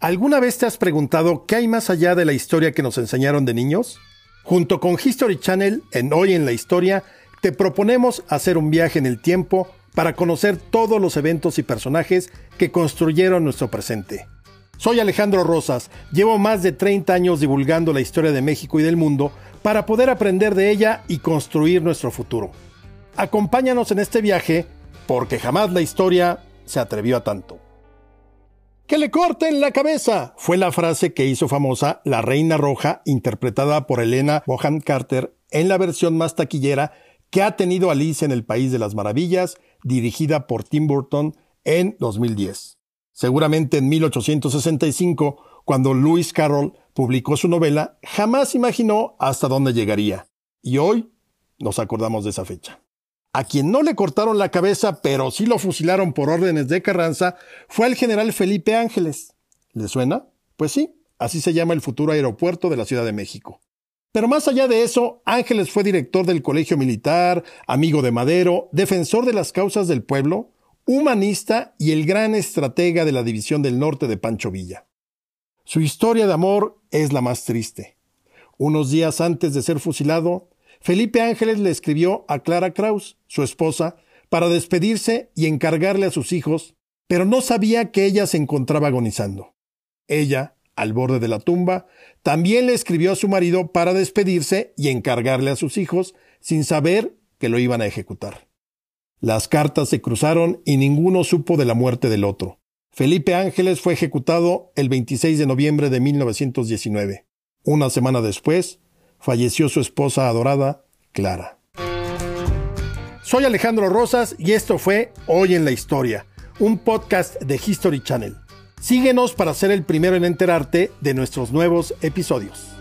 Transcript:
¿Alguna vez te has preguntado qué hay más allá de la historia que nos enseñaron de niños? Junto con History Channel, en Hoy en la Historia, te proponemos hacer un viaje en el tiempo para conocer todos los eventos y personajes que construyeron nuestro presente. Soy Alejandro Rosas, llevo más de 30 años divulgando la historia de México y del mundo para poder aprender de ella y construir nuestro futuro. Acompáñanos en este viaje porque jamás la historia se atrevió a tanto. ¡Que le corten la cabeza! Fue la frase que hizo famosa La Reina Roja, interpretada por Elena Bohan Carter en la versión más taquillera que ha tenido Alice en el País de las Maravillas, dirigida por Tim Burton en 2010. Seguramente en 1865, cuando Lewis Carroll publicó su novela, jamás imaginó hasta dónde llegaría. Y hoy nos acordamos de esa fecha. A quien no le cortaron la cabeza, pero sí lo fusilaron por órdenes de Carranza, fue el general Felipe Ángeles. ¿Le suena? Pues sí, así se llama el futuro aeropuerto de la Ciudad de México. Pero más allá de eso, Ángeles fue director del Colegio Militar, amigo de Madero, defensor de las causas del pueblo, humanista y el gran estratega de la División del Norte de Pancho Villa. Su historia de amor es la más triste. Unos días antes de ser fusilado, Felipe Ángeles le escribió a Clara Kraus, su esposa, para despedirse y encargarle a sus hijos, pero no sabía que ella se encontraba agonizando. Ella, al borde de la tumba, también le escribió a su marido para despedirse y encargarle a sus hijos, sin saber que lo iban a ejecutar. Las cartas se cruzaron y ninguno supo de la muerte del otro. Felipe Ángeles fue ejecutado el 26 de noviembre de 1919. Una semana después, falleció su esposa adorada, Clara. Soy Alejandro Rosas y esto fue Hoy en la Historia, un podcast de History Channel. Síguenos para ser el primero en enterarte de nuestros nuevos episodios.